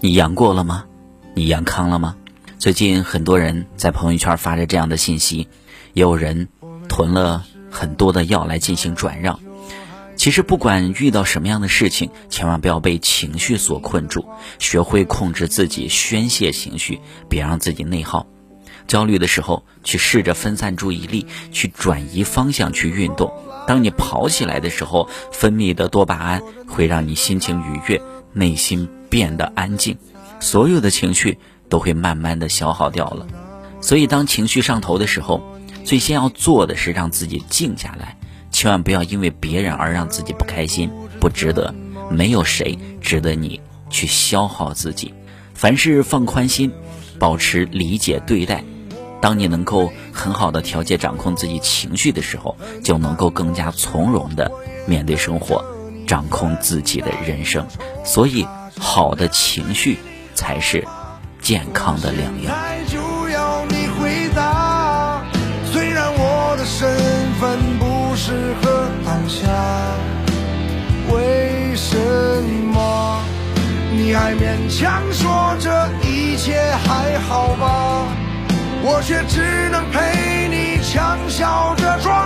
你阳过了吗？你阳康了吗？最近很多人在朋友圈发着这样的信息，也有人囤了很多的药来进行转让。其实，不管遇到什么样的事情，千万不要被情绪所困住，学会控制自己，宣泄情绪，别让自己内耗。焦虑的时候，去试着分散注意力，去转移方向，去运动。当你跑起来的时候，分泌的多巴胺会让你心情愉悦，内心变得安静，所有的情绪都会慢慢的消耗掉了。所以，当情绪上头的时候，最先要做的是让自己静下来。千万不要因为别人而让自己不开心，不值得。没有谁值得你去消耗自己。凡事放宽心，保持理解对待。当你能够很好的调节、掌控自己情绪的时候，就能够更加从容的面对生活，掌控自己的人生。所以，好的情绪才是健康的良药。就要你回答虽然我的身份不。适合当下，为什么你还勉强说这一切还好吧？我却只能陪你强笑着装。